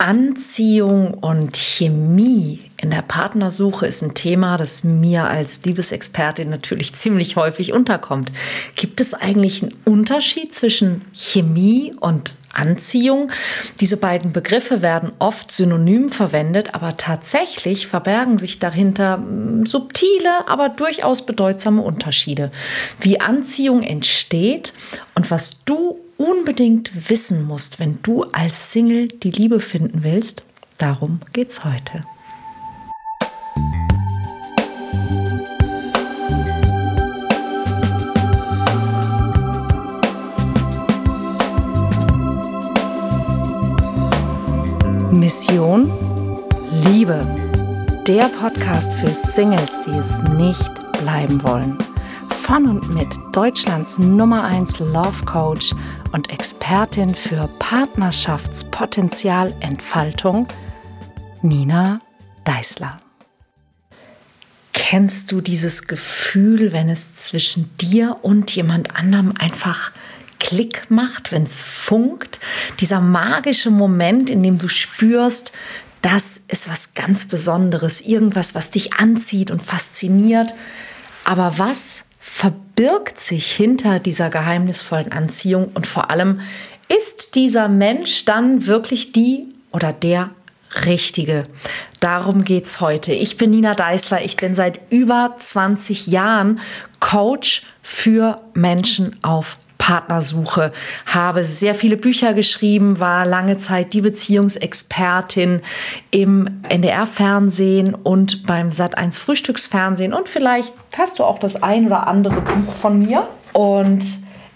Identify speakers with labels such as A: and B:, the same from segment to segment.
A: Anziehung und Chemie in der Partnersuche ist ein Thema, das mir als Liebesexpertin natürlich ziemlich häufig unterkommt. Gibt es eigentlich einen Unterschied zwischen Chemie und Anziehung? Diese beiden Begriffe werden oft synonym verwendet, aber tatsächlich verbergen sich dahinter hm, subtile, aber durchaus bedeutsame Unterschiede. Wie Anziehung entsteht und was du unbedingt wissen musst, wenn du als Single die Liebe finden willst, darum geht's heute. Mission Liebe. Der Podcast für Singles, die es nicht bleiben wollen. Von und mit Deutschlands Nummer 1 Love Coach und Expertin für Partnerschaftspotenzialentfaltung, Nina Deißler. Kennst du dieses Gefühl, wenn es zwischen dir und jemand anderem einfach Klick macht, wenn es funkt? Dieser magische Moment, in dem du spürst, das ist was ganz Besonderes, irgendwas, was dich anzieht und fasziniert. Aber was verbirgt sich hinter dieser geheimnisvollen Anziehung und vor allem ist dieser Mensch dann wirklich die oder der Richtige. Darum geht es heute. Ich bin Nina Deißler. Ich bin seit über 20 Jahren Coach für Menschen auf Partnersuche, habe sehr viele Bücher geschrieben, war lange Zeit die Beziehungsexpertin im NDR-Fernsehen und beim Sat1 Frühstücksfernsehen. Und vielleicht hast du auch das ein oder andere Buch von mir. Und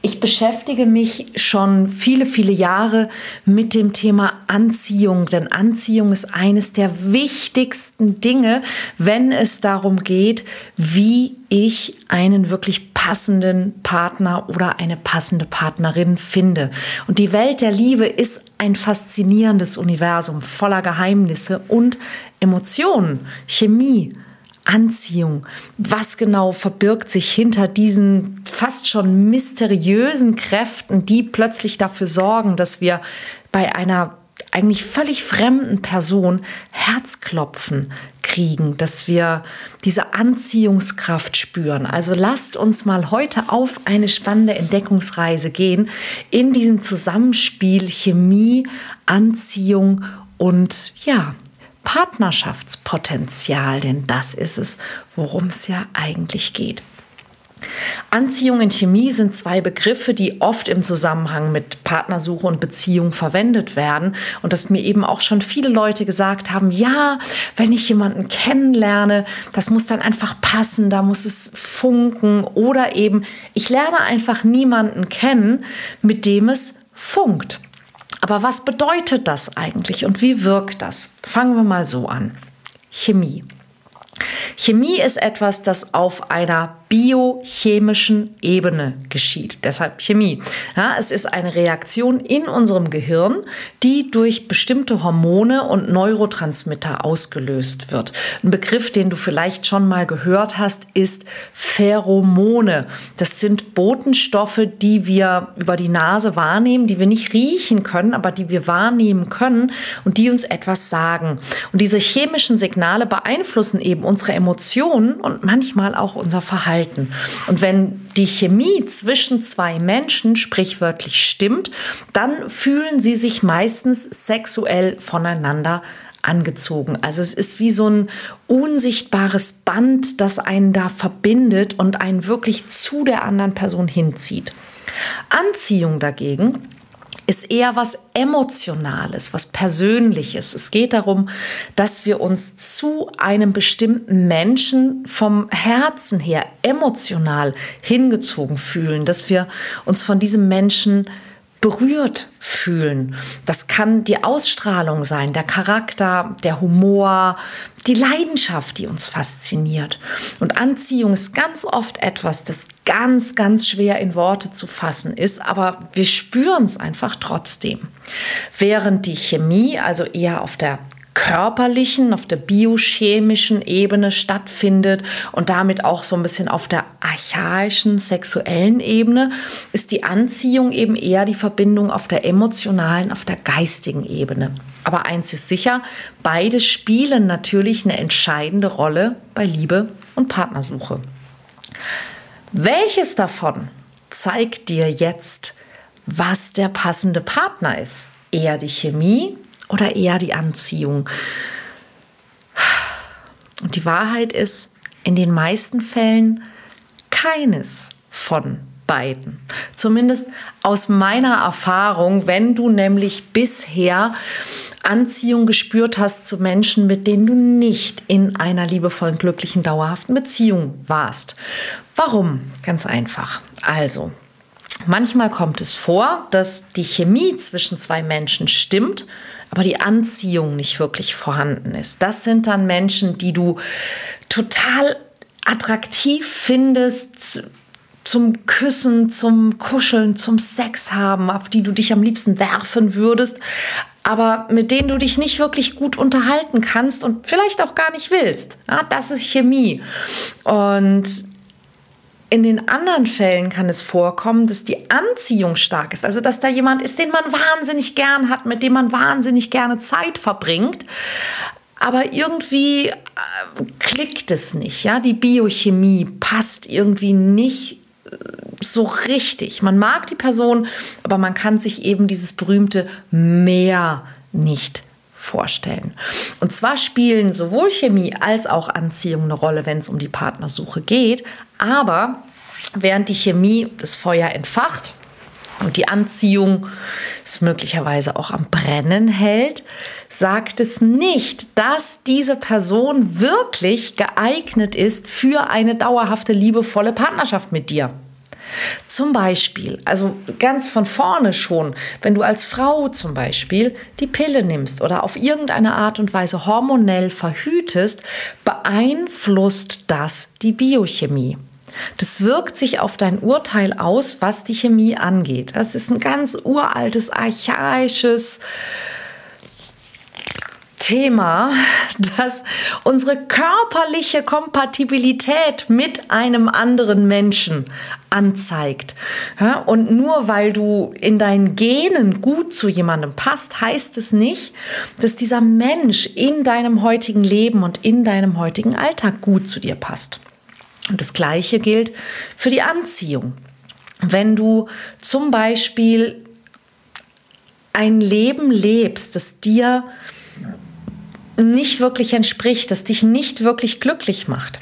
A: ich beschäftige mich schon viele, viele Jahre mit dem Thema Anziehung, denn Anziehung ist eines der wichtigsten Dinge, wenn es darum geht, wie ich einen wirklich passenden Partner oder eine passende Partnerin finde. Und die Welt der Liebe ist ein faszinierendes Universum voller Geheimnisse und Emotionen, Chemie, Anziehung? Was genau verbirgt sich hinter diesen fast schon mysteriösen Kräften, die plötzlich dafür sorgen, dass wir bei einer eigentlich völlig fremden Person Herzklopfen kriegen, dass wir diese Anziehungskraft spüren. Also lasst uns mal heute auf eine spannende Entdeckungsreise gehen in diesem Zusammenspiel Chemie, Anziehung und ja, Partnerschaftspotenzial, denn das ist es, worum es ja eigentlich geht. Anziehung und Chemie sind zwei Begriffe, die oft im Zusammenhang mit Partnersuche und Beziehung verwendet werden. Und dass mir eben auch schon viele Leute gesagt haben, ja, wenn ich jemanden kennenlerne, das muss dann einfach passen, da muss es funken. Oder eben, ich lerne einfach niemanden kennen, mit dem es funkt. Aber was bedeutet das eigentlich und wie wirkt das? Fangen wir mal so an. Chemie. Chemie ist etwas, das auf einer biochemischen Ebene geschieht. Deshalb Chemie. Ja, es ist eine Reaktion in unserem Gehirn, die durch bestimmte Hormone und Neurotransmitter ausgelöst wird. Ein Begriff, den du vielleicht schon mal gehört hast, ist Pheromone. Das sind Botenstoffe, die wir über die Nase wahrnehmen, die wir nicht riechen können, aber die wir wahrnehmen können und die uns etwas sagen. Und diese chemischen Signale beeinflussen eben unsere Emotionen und manchmal auch unser Verhalten halten. Und wenn die Chemie zwischen zwei Menschen sprichwörtlich stimmt, dann fühlen sie sich meistens sexuell voneinander angezogen. Also es ist wie so ein unsichtbares Band, das einen da verbindet und einen wirklich zu der anderen Person hinzieht. Anziehung dagegen ist eher was Emotionales, was Persönliches. Es geht darum, dass wir uns zu einem bestimmten Menschen vom Herzen her emotional hingezogen fühlen, dass wir uns von diesem Menschen berührt fühlen. Das kann die Ausstrahlung sein, der Charakter, der Humor, die Leidenschaft, die uns fasziniert. Und Anziehung ist ganz oft etwas, das ganz, ganz schwer in Worte zu fassen ist, aber wir spüren es einfach trotzdem. Während die Chemie also eher auf der körperlichen, auf der biochemischen Ebene stattfindet und damit auch so ein bisschen auf der archaischen sexuellen Ebene, ist die Anziehung eben eher die Verbindung auf der emotionalen, auf der geistigen Ebene. Aber eins ist sicher, beide spielen natürlich eine entscheidende Rolle bei Liebe und Partnersuche. Welches davon zeigt dir jetzt, was der passende Partner ist? Eher die Chemie oder eher die Anziehung? Und die Wahrheit ist, in den meisten Fällen keines von beiden. Zumindest aus meiner Erfahrung, wenn du nämlich bisher Anziehung gespürt hast zu Menschen, mit denen du nicht in einer liebevollen, glücklichen, dauerhaften Beziehung warst. Warum? Ganz einfach. Also, manchmal kommt es vor, dass die Chemie zwischen zwei Menschen stimmt, aber die Anziehung nicht wirklich vorhanden ist. Das sind dann Menschen, die du total attraktiv findest, zum Küssen, zum Kuscheln, zum Sex haben, auf die du dich am liebsten werfen würdest, aber mit denen du dich nicht wirklich gut unterhalten kannst und vielleicht auch gar nicht willst. Ja, das ist Chemie. Und in den anderen Fällen kann es vorkommen, dass die Anziehung stark ist. Also, dass da jemand ist, den man wahnsinnig gern hat, mit dem man wahnsinnig gerne Zeit verbringt. Aber irgendwie äh, klickt es nicht. Ja? Die Biochemie passt irgendwie nicht so richtig. Man mag die Person, aber man kann sich eben dieses berühmte Mehr nicht vorstellen. Und zwar spielen sowohl Chemie als auch Anziehung eine Rolle, wenn es um die Partnersuche geht. Aber während die Chemie das Feuer entfacht und die Anziehung es möglicherweise auch am Brennen hält, sagt es nicht, dass diese Person wirklich geeignet ist für eine dauerhafte, liebevolle Partnerschaft mit dir. Zum Beispiel, also ganz von vorne schon, wenn du als Frau zum Beispiel die Pille nimmst oder auf irgendeine Art und Weise hormonell verhütest, beeinflusst das die Biochemie. Das wirkt sich auf dein Urteil aus, was die Chemie angeht. Das ist ein ganz uraltes, archaisches Thema, dass unsere körperliche Kompatibilität mit einem anderen Menschen anzeigt. Ja, und nur weil du in deinen Genen gut zu jemandem passt, heißt es nicht, dass dieser Mensch in deinem heutigen Leben und in deinem heutigen Alltag gut zu dir passt. Und das Gleiche gilt für die Anziehung. Wenn du zum Beispiel ein Leben lebst, das dir nicht wirklich entspricht, das dich nicht wirklich glücklich macht,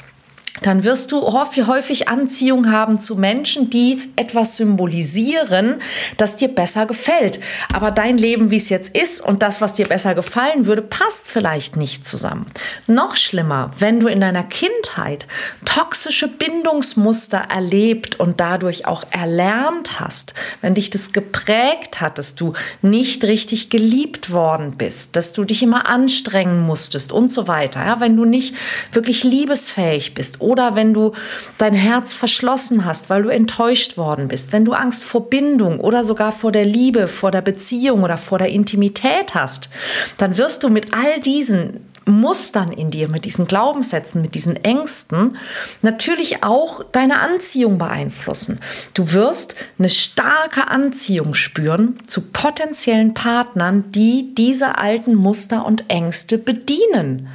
A: dann wirst du häufig Anziehung haben zu Menschen, die etwas symbolisieren, das dir besser gefällt. Aber dein Leben, wie es jetzt ist und das, was dir besser gefallen würde, passt vielleicht nicht zusammen. Noch schlimmer, wenn du in deiner Kindheit toxische Bindungsmuster erlebt und dadurch auch erlernt hast, wenn dich das geprägt hat, dass du nicht richtig geliebt worden bist, dass du dich immer anstrengen musstest und so weiter. Ja, wenn du nicht wirklich liebesfähig bist oder wenn du dein Herz verschlossen hast, weil du enttäuscht worden bist, wenn du Angst vor Bindung oder sogar vor der Liebe, vor der Beziehung oder vor der Intimität hast, dann wirst du mit all diesen Mustern in dir, mit diesen Glaubenssätzen, mit diesen Ängsten natürlich auch deine Anziehung beeinflussen. Du wirst eine starke Anziehung spüren zu potenziellen Partnern, die diese alten Muster und Ängste bedienen.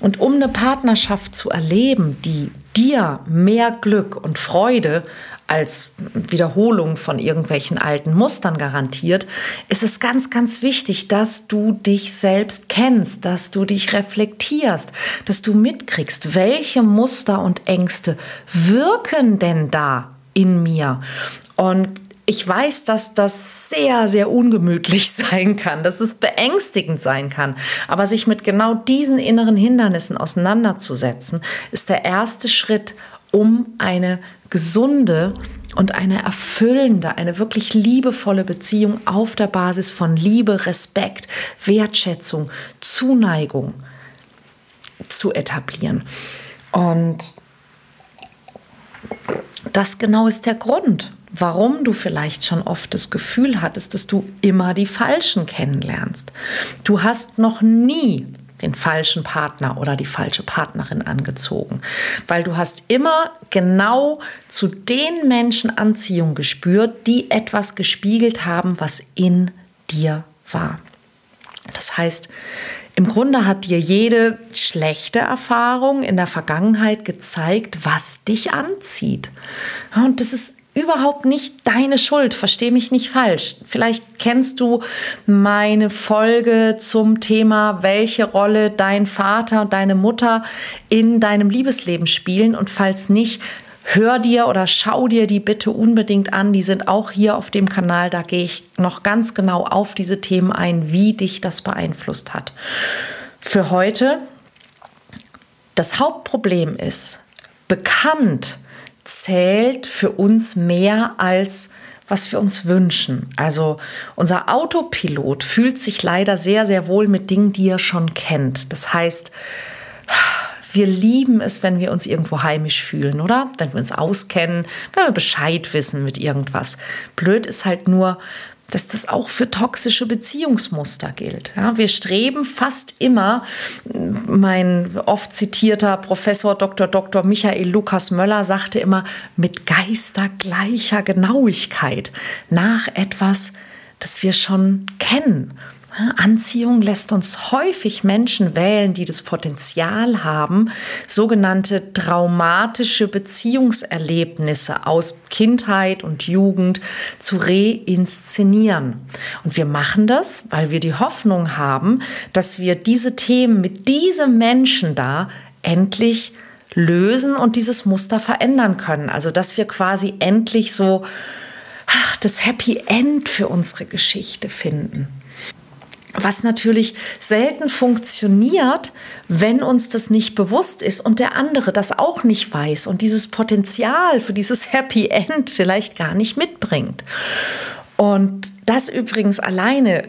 A: Und um eine Partnerschaft zu erleben, die dir mehr Glück und Freude als Wiederholung von irgendwelchen alten Mustern garantiert, ist es ganz, ganz wichtig, dass du dich selbst kennst, dass du dich reflektierst, dass du mitkriegst, welche Muster und Ängste wirken denn da in mir. Und ich weiß, dass das sehr, sehr ungemütlich sein kann, dass es beängstigend sein kann. Aber sich mit genau diesen inneren Hindernissen auseinanderzusetzen, ist der erste Schritt, um eine gesunde und eine erfüllende, eine wirklich liebevolle Beziehung auf der Basis von Liebe, Respekt, Wertschätzung, Zuneigung zu etablieren. Und das genau ist der Grund, warum du vielleicht schon oft das Gefühl hattest, dass du immer die Falschen kennenlernst. Du hast noch nie den falschen Partner oder die falsche Partnerin angezogen, weil du hast immer genau zu den Menschen Anziehung gespürt, die etwas gespiegelt haben, was in dir war. Das heißt, im Grunde hat dir jede schlechte Erfahrung in der Vergangenheit gezeigt, was dich anzieht. Und das ist überhaupt nicht deine Schuld, versteh mich nicht falsch. Vielleicht kennst du meine Folge zum Thema, welche Rolle dein Vater und deine Mutter in deinem Liebesleben spielen und falls nicht, hör dir oder schau dir die bitte unbedingt an. Die sind auch hier auf dem Kanal. Da gehe ich noch ganz genau auf diese Themen ein, wie dich das beeinflusst hat. Für heute, das Hauptproblem ist, bekannt zählt für uns mehr als was wir uns wünschen. Also unser Autopilot fühlt sich leider sehr, sehr wohl mit Dingen, die er schon kennt. Das heißt, wir lieben es, wenn wir uns irgendwo heimisch fühlen, oder? Wenn wir uns auskennen, wenn wir Bescheid wissen mit irgendwas. Blöd ist halt nur, dass das auch für toxische Beziehungsmuster gilt. Ja, wir streben fast immer, mein oft zitierter Professor Dr. Dr. Michael Lukas Möller sagte immer, mit geistergleicher Genauigkeit nach etwas, das wir schon kennen. Anziehung lässt uns häufig Menschen wählen, die das Potenzial haben, sogenannte traumatische Beziehungserlebnisse aus Kindheit und Jugend zu reinszenieren. Und wir machen das, weil wir die Hoffnung haben, dass wir diese Themen mit diesem Menschen da endlich lösen und dieses Muster verändern können. Also dass wir quasi endlich so ach, das Happy End für unsere Geschichte finden was natürlich selten funktioniert, wenn uns das nicht bewusst ist und der andere das auch nicht weiß und dieses Potenzial für dieses Happy End vielleicht gar nicht mitbringt. Und das übrigens alleine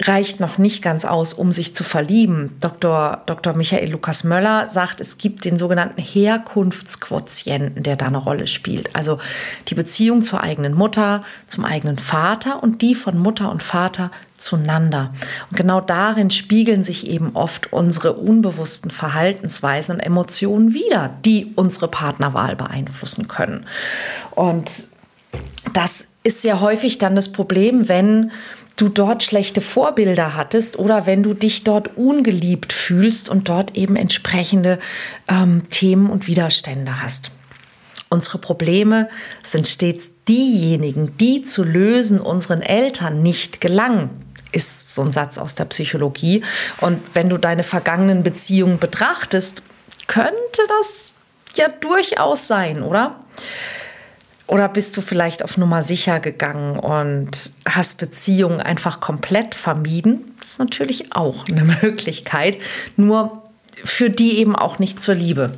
A: reicht noch nicht ganz aus, um sich zu verlieben. Dr. Dr. Michael Lukas Möller sagt, es gibt den sogenannten Herkunftsquotienten, der da eine Rolle spielt. Also die Beziehung zur eigenen Mutter, zum eigenen Vater und die von Mutter und Vater zueinander. Und genau darin spiegeln sich eben oft unsere unbewussten Verhaltensweisen und Emotionen wider, die unsere Partnerwahl beeinflussen können. Und das ist sehr häufig dann das Problem, wenn du dort schlechte Vorbilder hattest oder wenn du dich dort ungeliebt fühlst und dort eben entsprechende ähm, Themen und Widerstände hast. Unsere Probleme sind stets diejenigen, die zu lösen unseren Eltern nicht gelangen ist so ein Satz aus der Psychologie. Und wenn du deine vergangenen Beziehungen betrachtest, könnte das ja durchaus sein, oder? Oder bist du vielleicht auf Nummer sicher gegangen und hast Beziehungen einfach komplett vermieden? Das ist natürlich auch eine Möglichkeit, nur für die eben auch nicht zur Liebe.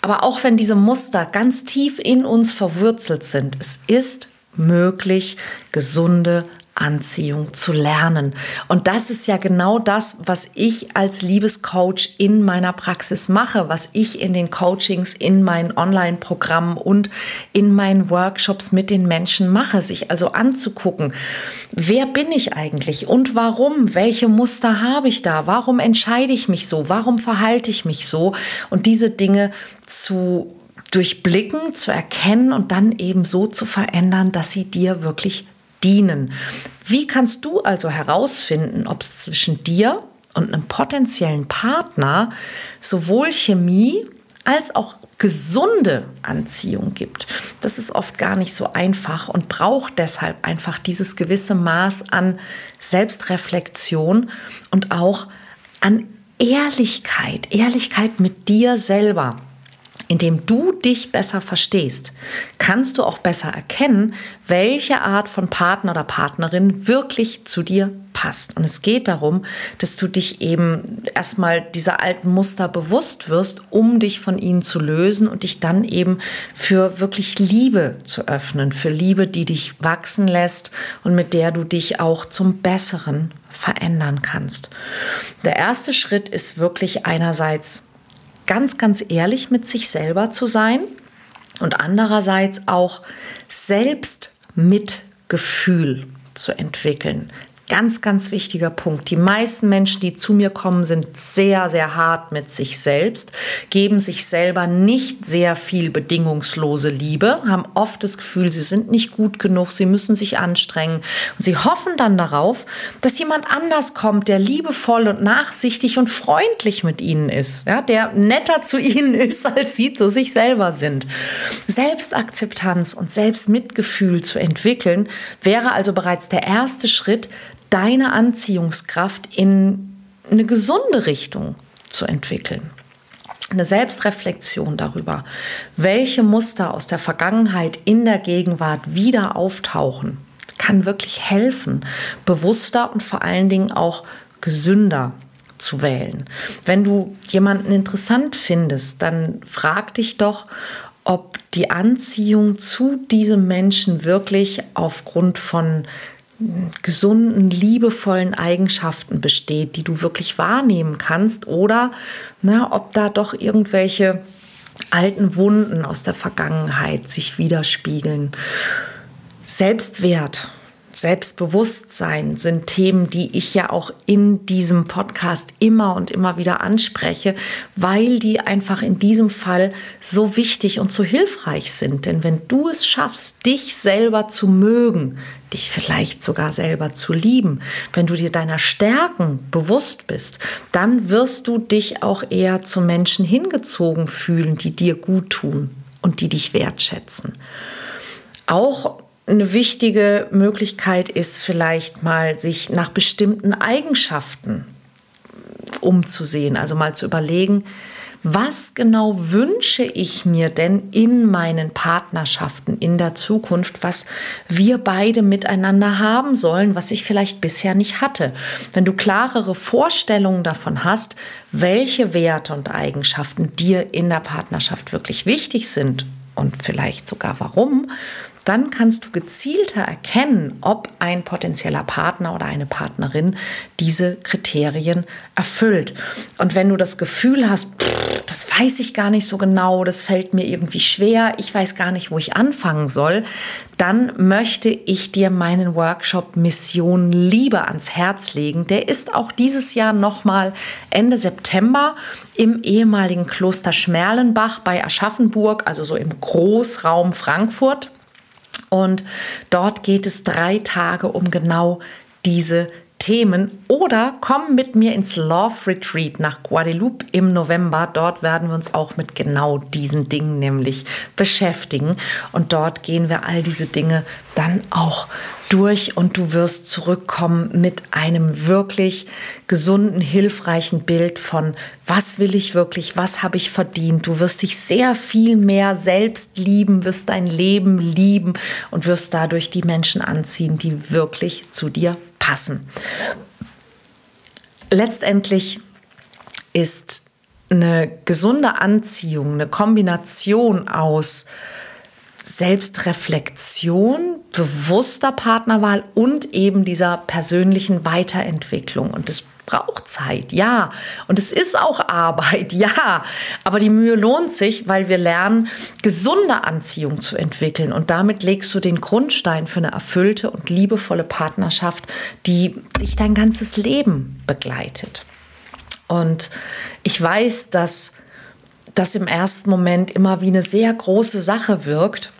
A: Aber auch wenn diese Muster ganz tief in uns verwurzelt sind, es ist möglich, gesunde Anziehung zu lernen. Und das ist ja genau das, was ich als Liebescoach in meiner Praxis mache, was ich in den Coachings, in meinen Online-Programmen und in meinen Workshops mit den Menschen mache, sich also anzugucken, wer bin ich eigentlich und warum, welche Muster habe ich da, warum entscheide ich mich so, warum verhalte ich mich so? Und diese Dinge zu durchblicken, zu erkennen und dann eben so zu verändern, dass sie dir wirklich dienen. Wie kannst du also herausfinden, ob es zwischen dir und einem potenziellen Partner sowohl Chemie als auch gesunde Anziehung gibt. Das ist oft gar nicht so einfach und braucht deshalb einfach dieses gewisse Maß an Selbstreflexion und auch an Ehrlichkeit, Ehrlichkeit mit dir selber indem du dich besser verstehst, kannst du auch besser erkennen, welche Art von Partner oder Partnerin wirklich zu dir passt. Und es geht darum, dass du dich eben erstmal dieser alten Muster bewusst wirst, um dich von ihnen zu lösen und dich dann eben für wirklich Liebe zu öffnen, für Liebe, die dich wachsen lässt und mit der du dich auch zum Besseren verändern kannst. Der erste Schritt ist wirklich einerseits ganz, ganz ehrlich mit sich selber zu sein und andererseits auch Selbstmitgefühl zu entwickeln. Ganz, ganz wichtiger Punkt. Die meisten Menschen, die zu mir kommen, sind sehr, sehr hart mit sich selbst, geben sich selber nicht sehr viel bedingungslose Liebe, haben oft das Gefühl, sie sind nicht gut genug, sie müssen sich anstrengen und sie hoffen dann darauf, dass jemand anders kommt, der liebevoll und nachsichtig und freundlich mit ihnen ist, ja, der netter zu ihnen ist, als sie zu sich selber sind. Selbstakzeptanz und Selbstmitgefühl zu entwickeln, wäre also bereits der erste Schritt, deine Anziehungskraft in eine gesunde Richtung zu entwickeln. Eine Selbstreflexion darüber, welche Muster aus der Vergangenheit in der Gegenwart wieder auftauchen, kann wirklich helfen, bewusster und vor allen Dingen auch gesünder zu wählen. Wenn du jemanden interessant findest, dann frag dich doch, ob die Anziehung zu diesem Menschen wirklich aufgrund von gesunden, liebevollen Eigenschaften besteht, die du wirklich wahrnehmen kannst oder na, ob da doch irgendwelche alten Wunden aus der Vergangenheit sich widerspiegeln. Selbstwert Selbstbewusstsein sind Themen, die ich ja auch in diesem Podcast immer und immer wieder anspreche, weil die einfach in diesem Fall so wichtig und so hilfreich sind. Denn wenn du es schaffst, dich selber zu mögen, dich vielleicht sogar selber zu lieben, wenn du dir deiner Stärken bewusst bist, dann wirst du dich auch eher zu Menschen hingezogen fühlen, die dir gut tun und die dich wertschätzen. Auch eine wichtige Möglichkeit ist vielleicht mal, sich nach bestimmten Eigenschaften umzusehen, also mal zu überlegen, was genau wünsche ich mir denn in meinen Partnerschaften in der Zukunft, was wir beide miteinander haben sollen, was ich vielleicht bisher nicht hatte. Wenn du klarere Vorstellungen davon hast, welche Werte und Eigenschaften dir in der Partnerschaft wirklich wichtig sind und vielleicht sogar warum, dann kannst du gezielter erkennen, ob ein potenzieller Partner oder eine Partnerin diese Kriterien erfüllt. Und wenn du das Gefühl hast, pff, das weiß ich gar nicht so genau, das fällt mir irgendwie schwer, ich weiß gar nicht, wo ich anfangen soll, dann möchte ich dir meinen Workshop Mission Liebe ans Herz legen. Der ist auch dieses Jahr nochmal Ende September im ehemaligen Kloster Schmerlenbach bei Aschaffenburg, also so im Großraum Frankfurt. Und dort geht es drei Tage um genau diese Themen oder komm mit mir ins Love Retreat nach Guadeloupe im November. Dort werden wir uns auch mit genau diesen Dingen nämlich beschäftigen. Und dort gehen wir all diese Dinge dann auch durch und du wirst zurückkommen mit einem wirklich gesunden, hilfreichen Bild von, was will ich wirklich, was habe ich verdient. Du wirst dich sehr viel mehr selbst lieben, wirst dein Leben lieben und wirst dadurch die Menschen anziehen, die wirklich zu dir passen. Letztendlich ist eine gesunde Anziehung, eine Kombination aus Selbstreflexion, bewusster Partnerwahl und eben dieser persönlichen Weiterentwicklung. Und es braucht Zeit, ja. Und es ist auch Arbeit, ja. Aber die Mühe lohnt sich, weil wir lernen, gesunde Anziehung zu entwickeln. Und damit legst du den Grundstein für eine erfüllte und liebevolle Partnerschaft, die dich dein ganzes Leben begleitet. Und ich weiß, dass das im ersten Moment immer wie eine sehr große Sache wirkt.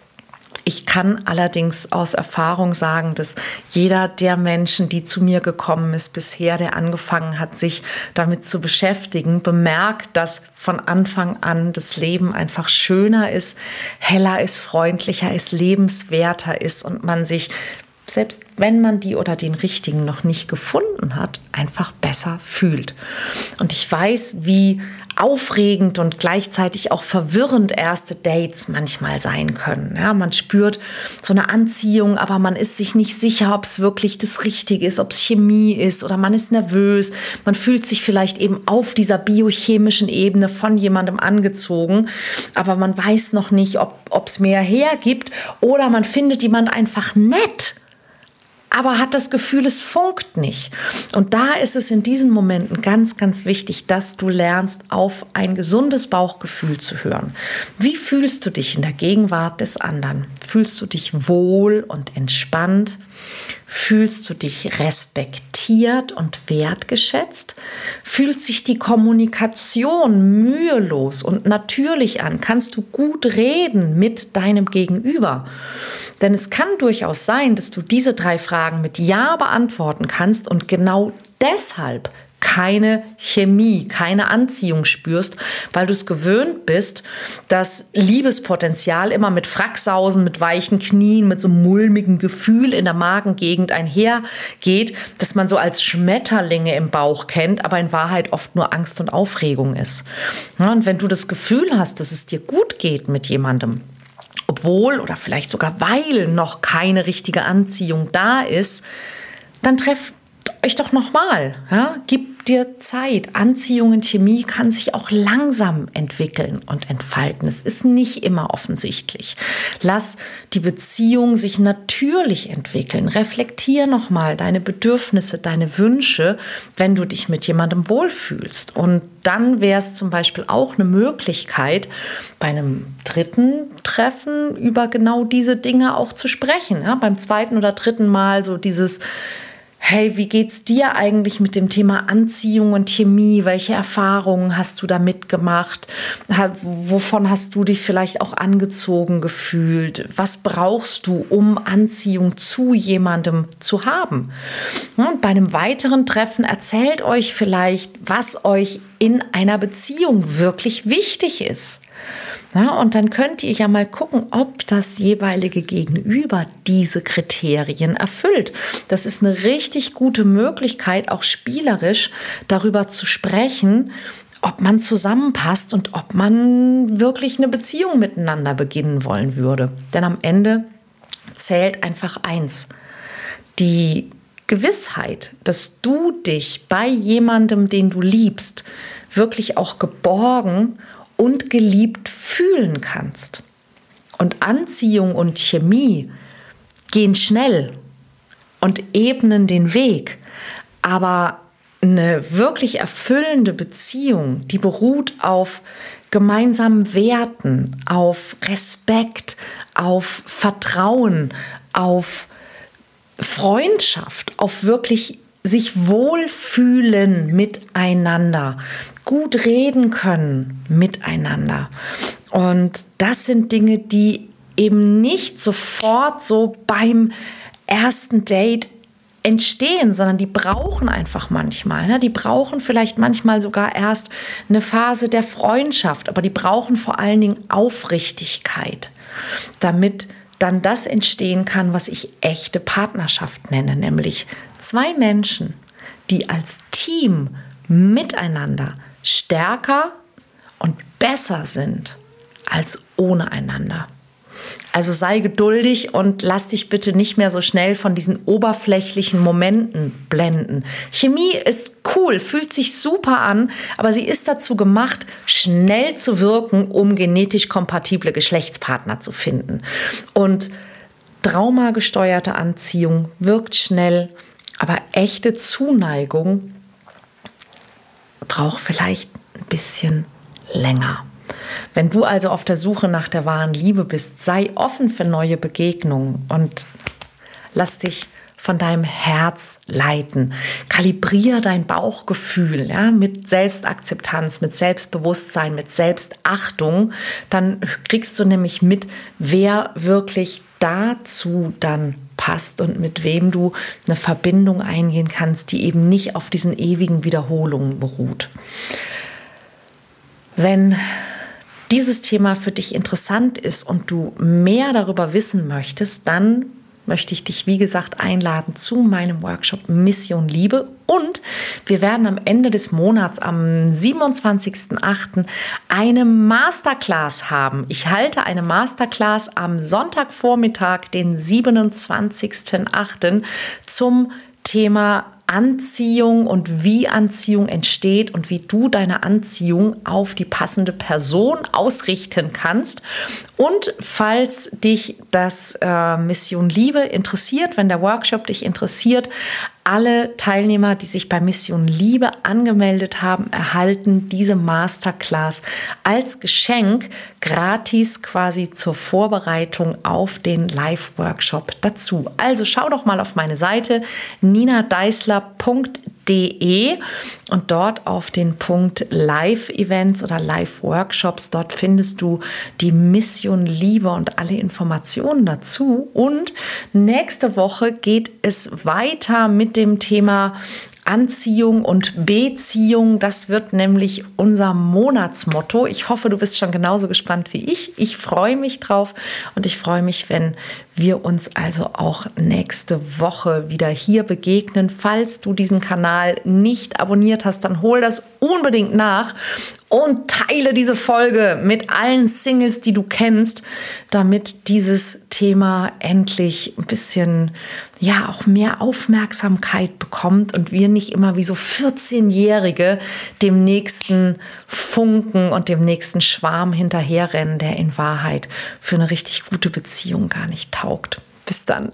A: Ich kann allerdings aus Erfahrung sagen, dass jeder der Menschen, die zu mir gekommen ist bisher, der angefangen hat, sich damit zu beschäftigen, bemerkt, dass von Anfang an das Leben einfach schöner ist, heller ist, freundlicher ist, lebenswerter ist und man sich selbst wenn man die oder den richtigen noch nicht gefunden hat, einfach besser fühlt. Und ich weiß, wie aufregend und gleichzeitig auch verwirrend erste Dates manchmal sein können. Ja, man spürt so eine Anziehung, aber man ist sich nicht sicher, ob es wirklich das Richtige ist, ob es Chemie ist oder man ist nervös. Man fühlt sich vielleicht eben auf dieser biochemischen Ebene von jemandem angezogen, aber man weiß noch nicht, ob es mehr hergibt oder man findet jemand einfach nett aber hat das Gefühl, es funkt nicht. Und da ist es in diesen Momenten ganz, ganz wichtig, dass du lernst, auf ein gesundes Bauchgefühl zu hören. Wie fühlst du dich in der Gegenwart des anderen? Fühlst du dich wohl und entspannt? Fühlst du dich respektiert und wertgeschätzt? Fühlt sich die Kommunikation mühelos und natürlich an? Kannst du gut reden mit deinem Gegenüber? Denn es kann durchaus sein, dass du diese drei Fragen mit Ja beantworten kannst und genau deshalb keine Chemie, keine Anziehung spürst, weil du es gewöhnt bist, dass Liebespotenzial immer mit Fracksausen, mit weichen Knien, mit so einem mulmigen Gefühl in der Magengegend einhergeht, dass man so als Schmetterlinge im Bauch kennt, aber in Wahrheit oft nur Angst und Aufregung ist. und wenn du das Gefühl hast, dass es dir gut geht mit jemandem, obwohl oder vielleicht sogar weil noch keine richtige Anziehung da ist, dann treff euch doch nochmal. Ja? Gib dir Zeit. Anziehung in Chemie kann sich auch langsam entwickeln und entfalten. Es ist nicht immer offensichtlich. Lass die Beziehung sich natürlich entwickeln. Reflektier nochmal deine Bedürfnisse, deine Wünsche, wenn du dich mit jemandem wohlfühlst. Und dann wäre es zum Beispiel auch eine Möglichkeit, bei einem dritten Treffen über genau diese Dinge auch zu sprechen. Ja? Beim zweiten oder dritten Mal so dieses hey, wie geht's dir eigentlich mit dem Thema Anziehung und Chemie? Welche Erfahrungen hast du da mitgemacht? Wovon hast du dich vielleicht auch angezogen gefühlt? Was brauchst du, um Anziehung zu jemandem zu haben? Und bei einem weiteren Treffen erzählt euch vielleicht, was euch in einer Beziehung wirklich wichtig ist. Ja, und dann könnt ihr ja mal gucken, ob das jeweilige Gegenüber diese Kriterien erfüllt. Das ist eine richtig gute Möglichkeit, auch spielerisch darüber zu sprechen, ob man zusammenpasst und ob man wirklich eine Beziehung miteinander beginnen wollen würde. Denn am Ende zählt einfach eins. Die Gewissheit, dass du dich bei jemandem, den du liebst, wirklich auch geborgen und geliebt fühlen kannst. Und Anziehung und Chemie gehen schnell und ebnen den Weg. Aber eine wirklich erfüllende Beziehung, die beruht auf gemeinsamen Werten, auf Respekt, auf Vertrauen, auf Freundschaft, auf wirklich sich wohlfühlen miteinander, gut reden können miteinander. Und das sind Dinge, die eben nicht sofort so beim ersten Date entstehen, sondern die brauchen einfach manchmal. Ne? Die brauchen vielleicht manchmal sogar erst eine Phase der Freundschaft, aber die brauchen vor allen Dingen Aufrichtigkeit, damit dann das entstehen kann, was ich echte Partnerschaft nenne, nämlich zwei Menschen, die als Team miteinander stärker und besser sind als ohne einander. Also sei geduldig und lass dich bitte nicht mehr so schnell von diesen oberflächlichen Momenten blenden. Chemie ist cool, fühlt sich super an, aber sie ist dazu gemacht, schnell zu wirken, um genetisch kompatible Geschlechtspartner zu finden. Und traumagesteuerte Anziehung wirkt schnell, aber echte Zuneigung braucht vielleicht ein bisschen länger. Wenn du also auf der Suche nach der wahren Liebe bist, sei offen für neue Begegnungen und lass dich von deinem Herz leiten. Kalibriere dein Bauchgefühl ja, mit Selbstakzeptanz, mit Selbstbewusstsein, mit Selbstachtung. Dann kriegst du nämlich mit, wer wirklich dazu dann passt und mit wem du eine Verbindung eingehen kannst, die eben nicht auf diesen ewigen Wiederholungen beruht. Wenn dieses Thema für dich interessant ist und du mehr darüber wissen möchtest, dann möchte ich dich, wie gesagt, einladen zu meinem Workshop Mission Liebe. Und wir werden am Ende des Monats, am 27.08., eine Masterclass haben. Ich halte eine Masterclass am Sonntagvormittag, den 27.08., zum Thema Anziehung und wie Anziehung entsteht und wie du deine Anziehung auf die passende Person ausrichten kannst Und falls dich das äh, Mission Liebe interessiert, wenn der Workshop dich interessiert, alle Teilnehmer, die sich bei Mission Liebe angemeldet haben, erhalten diese Masterclass als Geschenk gratis quasi zur Vorbereitung auf den Live-Workshop dazu. Also schau doch mal auf meine Seite ninadeisler.de De und dort auf den Punkt Live-Events oder Live-Workshops. Dort findest du die Mission Liebe und alle Informationen dazu. Und nächste Woche geht es weiter mit dem Thema Anziehung und Beziehung. Das wird nämlich unser Monatsmotto. Ich hoffe, du bist schon genauso gespannt wie ich. Ich freue mich drauf und ich freue mich, wenn wir uns also auch nächste Woche wieder hier begegnen. Falls du diesen Kanal nicht abonniert hast, dann hol das unbedingt nach und teile diese Folge mit allen Singles, die du kennst, damit dieses Thema endlich ein bisschen, ja, auch mehr Aufmerksamkeit bekommt und wir nicht immer wie so 14-Jährige dem nächsten Funken und dem nächsten Schwarm hinterherrennen, der in Wahrheit für eine richtig gute Beziehung gar nicht taugt. Bis dann.